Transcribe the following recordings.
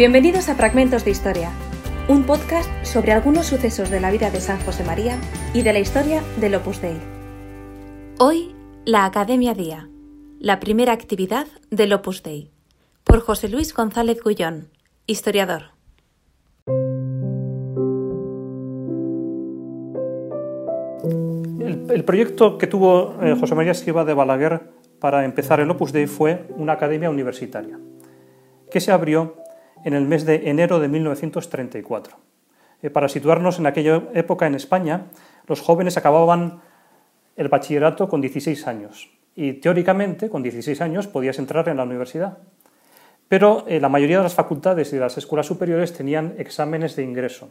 Bienvenidos a Fragmentos de Historia, un podcast sobre algunos sucesos de la vida de San José María y de la historia del Opus Dei. Hoy, la Academia Día, la primera actividad del Opus Dei, por José Luis González Gullón, historiador. El, proyecto que tuvo eh, José María Escriba de Balaguer para empezar el Opus Dei fue una academia universitaria, que se abrió en el mes de enero de 1934. Eh, para situarnos en aquella época en España, los jóvenes acababan el bachillerato con 16 años y teóricamente con 16 años podías entrar en la universidad. Pero eh, la mayoría de las facultades y de las escuelas superiores tenían exámenes de ingreso.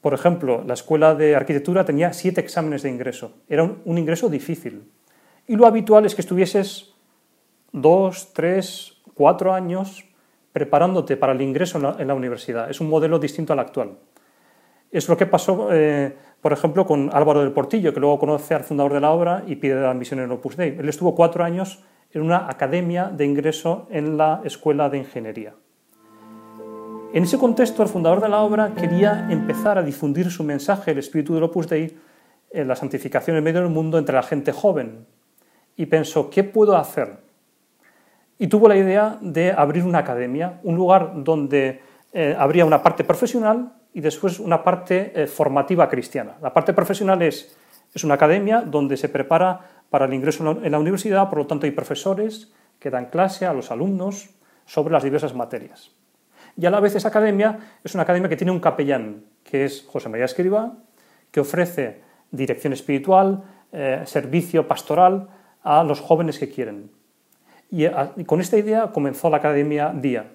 Por ejemplo, la escuela de arquitectura tenía siete exámenes de ingreso. Era un, un ingreso difícil. Y lo habitual es que estuvieses dos, tres, cuatro años preparándote para el ingreso en la, universidad. Es un modelo distinto al actual. Es lo que pasó, eh, por ejemplo, con Álvaro del Portillo, que luego conoce al fundador de la obra y pide la admisión en Opus Dei. Él estuvo cuatro años en una academia de ingreso en la Escuela de Ingeniería. En ese contexto, el fundador de la obra quería empezar a difundir su mensaje, el espíritu del Opus Dei, en la santificación en medio del mundo entre la gente joven. Y pensó, ¿qué puedo hacer? Y tuvo la idea de abrir una academia, un lugar donde eh, habría una parte profesional y después una parte eh, formativa cristiana. La parte profesional es, es una academia donde se prepara para el ingreso en la universidad, por lo tanto hay profesores que dan clase a los alumnos sobre las diversas materias. Y a la vez esa academia es una academia que tiene un capellán, que es José María Escriba, que ofrece dirección espiritual, eh, servicio pastoral a los jóvenes que quieren. Y, con esta idea comenzó la Academia Día.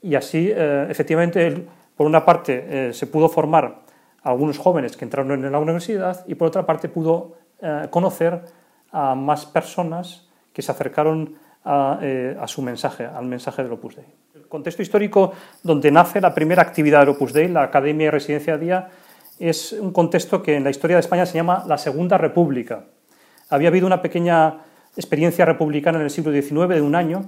Y así, eh, efectivamente, por una parte eh, se pudo formar a algunos jóvenes que entraron en la universidad y por otra parte pudo eh, conocer a más personas que se acercaron a, a, su mensaje, al mensaje del Opus Dei. El contexto histórico donde nace la primera actividad del Opus Dei, la Academia y Residencia Día, es un contexto que en la historia de España se llama la Segunda República. Había habido una pequeña experiencia republicana en el siglo XIX de un año.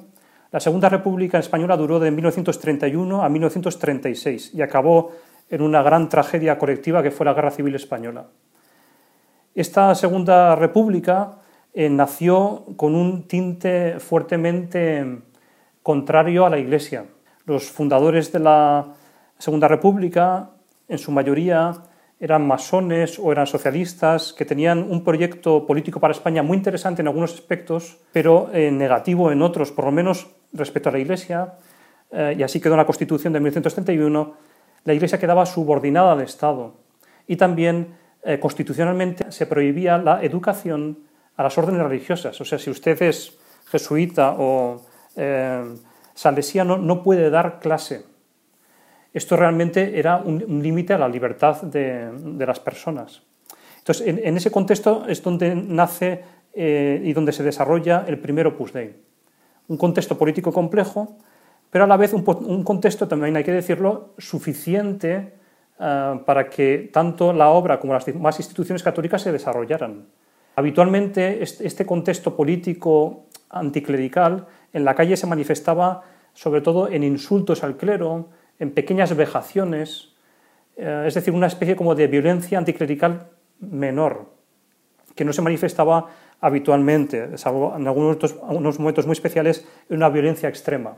La Segunda República Española duró de 1931 a 1936 y acabó en una gran tragedia colectiva que fue la Guerra Civil Española. Esta Segunda República eh, nació con un tinte fuertemente contrario a la Iglesia. Los fundadores de la Segunda República, en su mayoría, eran masones o eran socialistas, que tenían un proyecto político para España muy interesante en algunos aspectos, pero eh, negativo en otros, por lo menos respecto a la Iglesia, eh, y así quedó en la Constitución de 1931, la Iglesia quedaba subordinada al Estado. Y también eh, constitucionalmente se prohibía la educación a las órdenes religiosas. O sea, si usted es jesuita o salesiano, no puede dar clase esto realmente era un, límite a la libertad de, las personas. Entonces, en, ese contexto es donde nace eh, y donde se desarrolla el primer Opus Dei. Un contexto político complejo, pero a la vez un, contexto, también hay que decirlo, suficiente eh, para que tanto la obra como las demás instituciones católicas se desarrollaran. Habitualmente este contexto político anticlerical en la calle se manifestaba sobre todo en insultos al clero, en pequeñas vejaciones, eh, es decir, una especie como de violencia anticlerical menor, que no se manifestaba habitualmente, salvo en algunos momentos muy especiales, en una violencia extrema.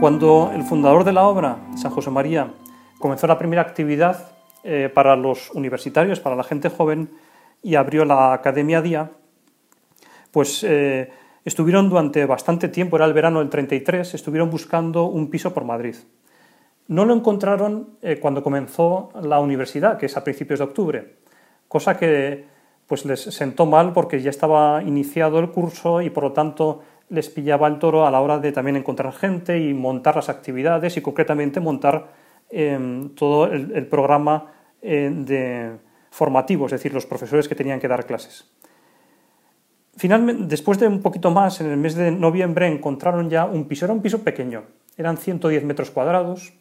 Cuando el fundador de la obra, San José María, comenzó la primera actividad eh, para los universitarios, para la gente joven, y abrió la Academia Día, pues eh, Estuvieron durante bastante tiempo, era el verano del 33, estuvieron buscando un piso por Madrid. No lo encontraron eh, cuando comenzó la universidad, que es a principios de octubre, cosa que pues les sentó mal porque ya estaba iniciado el curso y por lo tanto les pillaba el toro a la hora de también encontrar gente y montar las actividades y concretamente montar em, todo el, programa eh, de formativo, es decir, los profesores que tenían que dar clases. Finalmente, después de un poquito más, en el mes de noviembre encontraron ya un piso. Era un piso pequeño, eran 110 metros cuadrados,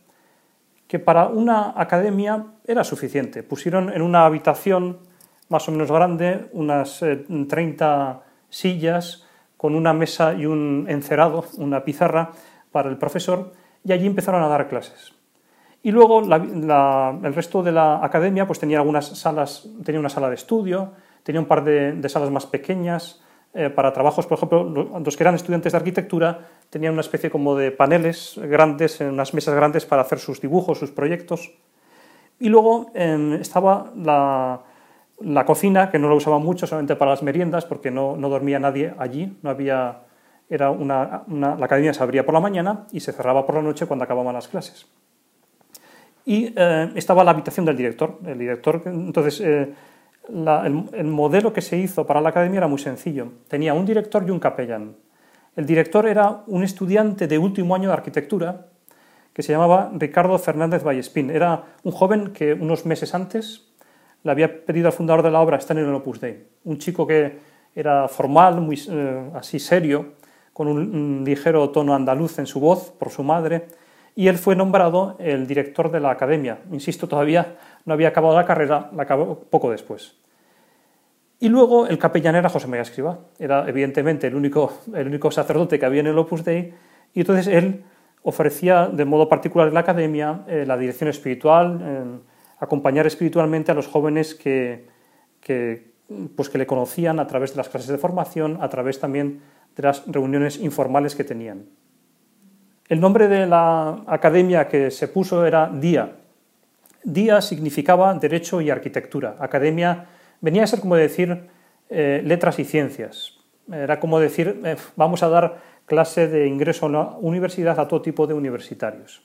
que para una academia era suficiente. Pusieron en una habitación más o menos grande unas 30 eh, sillas, con una mesa y un encerado, una pizarra para el profesor, y allí empezaron a dar clases. Y luego el resto de la academia pues tenía algunas salas, tenía una sala de estudio, tenía un par de, salas más pequeñas eh, para trabajos, por ejemplo, los que eran estudiantes de arquitectura tenían una especie como de paneles grandes, unas mesas grandes para hacer sus dibujos, sus proyectos. Y luego em, estaba la, cocina, que no la usaba mucho, solamente para las meriendas, porque no, no dormía nadie allí, no había, era una, la academia se abría por la mañana y se cerraba por la noche cuando acababan las clases y eh, estaba la habitación del director. El director, entonces, eh, el, modelo que se hizo para la academia era muy sencillo. Tenía un director y un capellán. El director era un estudiante de último año de arquitectura que se llamaba Ricardo Fernández Vallespín. Era un joven que unos meses antes le había pedido al fundador de la obra estar en el Opus Dei. Un chico que era formal, muy eh, así serio, con un ligero tono andaluz en su voz por su madre y él fue nombrado el director de la academia. Insisto, todavía no había acabado la carrera, la acabó poco después. Y luego el capellán era José María Escriba, era evidentemente el único, el único sacerdote que había en el Opus Dei, y entonces él ofrecía de modo particular en la academia eh, la dirección espiritual, acompañar espiritualmente a los jóvenes que, que, pues que le conocían a través de las clases de formación, a través también de las reuniones informales que tenían. El nombre de la academia que se puso era DIA. DIA significaba Derecho y Arquitectura. Academia venía a ser como decir eh, letras y ciencias. Era como decir, eh, vamos a dar clase de ingreso a la universidad a todo tipo de universitarios.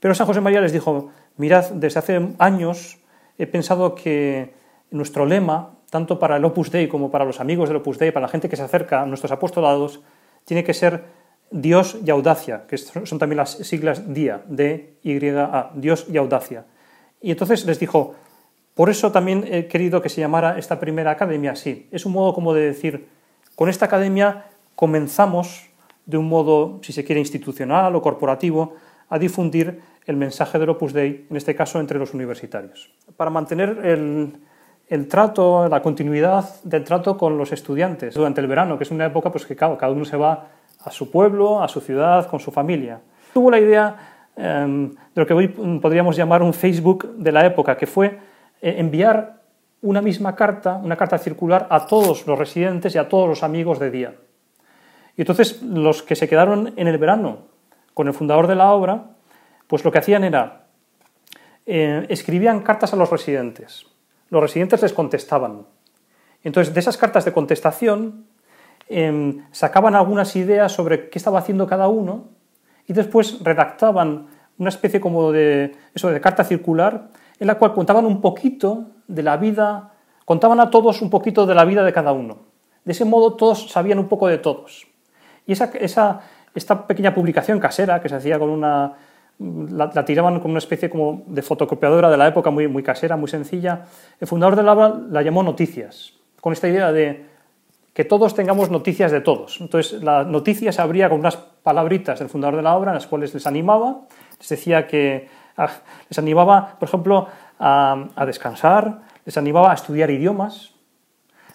Pero San José María les dijo, mirad, desde hace años he pensado que nuestro lema, tanto para el Opus Dei como para los amigos del Opus Dei, para la gente que se acerca a nuestros apostolados, tiene que ser Dios y audacia, que son también las siglas DIA, D-Y-A, Dios y audacia. Y entonces les dijo, por eso también he querido que se llamara esta primera academia así. Es un modo como de decir, con esta academia comenzamos de un modo, si se quiere, institucional o corporativo, a difundir el mensaje del Opus Dei, en este caso entre los universitarios. Para mantener el, trato, la continuidad del trato con los estudiantes durante el verano, que es una época pues, que cada uno se va a su pueblo, a su ciudad, con su familia. Tuvo la idea em, de lo que hoy podríamos llamar un Facebook de la época, que fue eh, enviar una misma carta, una carta circular a todos los residentes y a todos los amigos de día. Y entonces los que se quedaron en el verano con el fundador de la obra, pues lo que hacían era, eh, escribían cartas a los residentes. Los residentes les contestaban. Entonces, de esas cartas de contestación, Em, sacaban algunas ideas sobre qué estaba haciendo cada uno y después redactaban una especie como de, eso, de carta circular en la cual contaban un poquito de la vida, contaban a todos un poquito de la vida de cada uno. De ese modo todos sabían un poco de todos. Y esa, esa, esta pequeña publicación casera que se hacía con una... La, tiraban con una especie como de fotocopiadora de la época muy, muy casera, muy sencilla. El fundador de Lava la llamó Noticias, con esta idea de que todos tengamos noticias de todos. Entonces, la noticia se abría con unas palabritas del fundador de la obra en las cuales les animaba, les decía que les animaba, por ejemplo, a, descansar, les animaba a estudiar idiomas,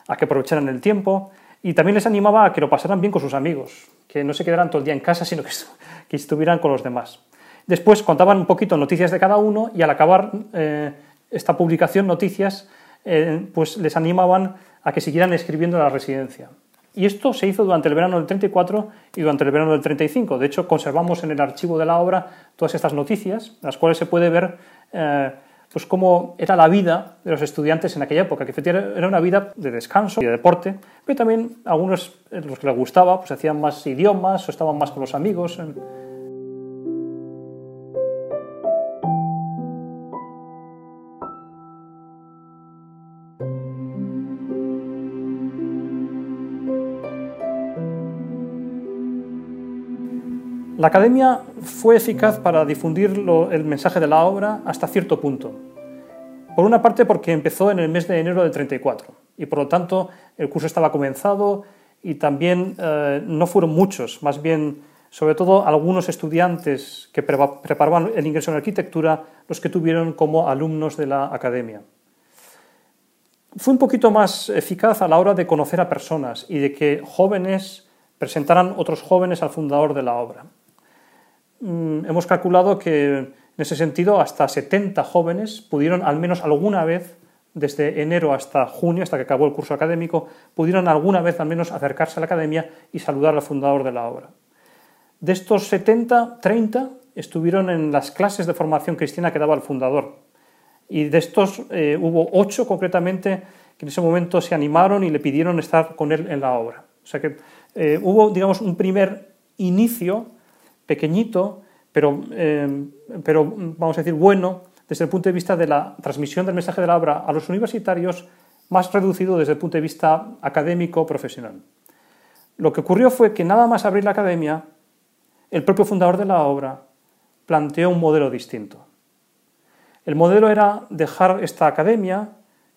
a que aprovecharan el tiempo y también les animaba a que lo pasaran bien con sus amigos, que no se quedaran todo el día en casa, sino que, estuvieran con los demás. Después contaban un poquito noticias de cada uno y al acabar eh, esta publicación, noticias, eh, pues les animaban a que siguieran escribiendo en la residencia. Y esto se hizo durante el verano del 34 y durante el verano del 35. De hecho, conservamos en el archivo de la obra todas estas noticias, las cuales se puede ver eh, pues cómo era la vida de los estudiantes en aquella época, que efectivamente era una vida de descanso y de deporte, pero también algunos, los que les gustaba, pues hacían más idiomas o estaban más con los amigos. La academia fue eficaz para difundir el mensaje de la obra hasta cierto punto. Por una parte porque empezó en el mes de enero del 34 y por lo tanto el curso estaba comenzado y también eh, no fueron muchos, más bien sobre todo algunos estudiantes que preparaban el ingreso en arquitectura los que tuvieron como alumnos de la academia. fue un poquito más eficaz a la hora de conocer a personas y de que jóvenes presentaran otros jóvenes al fundador de la obra. Mm, hemos calculado que en ese sentido hasta 70 jóvenes pudieron al menos alguna vez, desde enero hasta junio, hasta que acabó el curso académico, pudieron alguna vez al menos acercarse a la academia y saludar al fundador de la obra. De estos 70, 30 estuvieron en las clases de formación cristiana que daba el fundador. Y de estos eh, hubo ocho concretamente que en ese momento se animaron y le pidieron estar con él en la obra. O sea que eh, hubo, digamos, un primer inicio pequeñito, pero, eh, pero vamos a decir bueno, desde el punto de vista de la transmisión del mensaje de la obra a los universitarios, más reducido desde el punto de vista académico profesional. Lo que ocurrió fue que nada más abrir la academia, el propio fundador de la obra planteó un modelo distinto. El modelo era dejar esta academia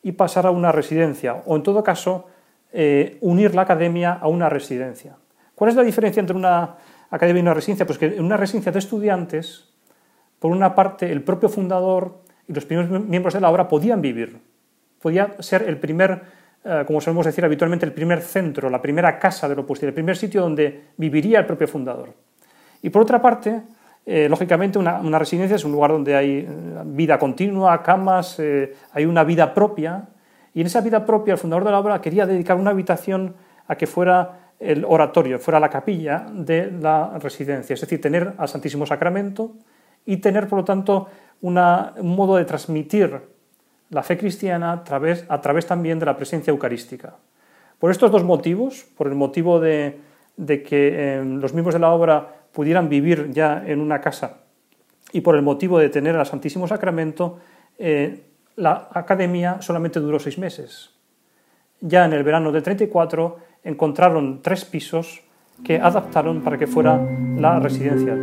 y pasar a una residencia, o en todo caso, eh, unir la academia a una residencia. ¿Cuál es la diferencia entre una academia y una residencia? Pues que en una residencia de estudiantes, por una parte, el propio fundador y los primeros miembros de la obra podían vivir. Podía ser el primer, eh, como solemos decir habitualmente, el primer centro, la primera casa de lo posible, el primer sitio donde viviría el propio fundador. Y por otra parte, eh, lógicamente, una, residencia es un lugar donde hay eh, vida continua, camas, hay una vida propia. Y en esa vida propia, el fundador de la obra quería dedicar una habitación a que fuera el oratorio, fuera la capilla de la residencia, es decir, tener al Santísimo Sacramento y tener, por lo tanto, un modo de transmitir la fe cristiana a través, también de la presencia eucarística. Por estos dos motivos, por el motivo de, que los miembros de la obra pudieran vivir ya en una casa y por el motivo de tener al Santísimo Sacramento, eh, la academia solamente duró seis meses. Ya en el verano del 34 encontraron tres pisos que adaptaron para que fuera la residencia.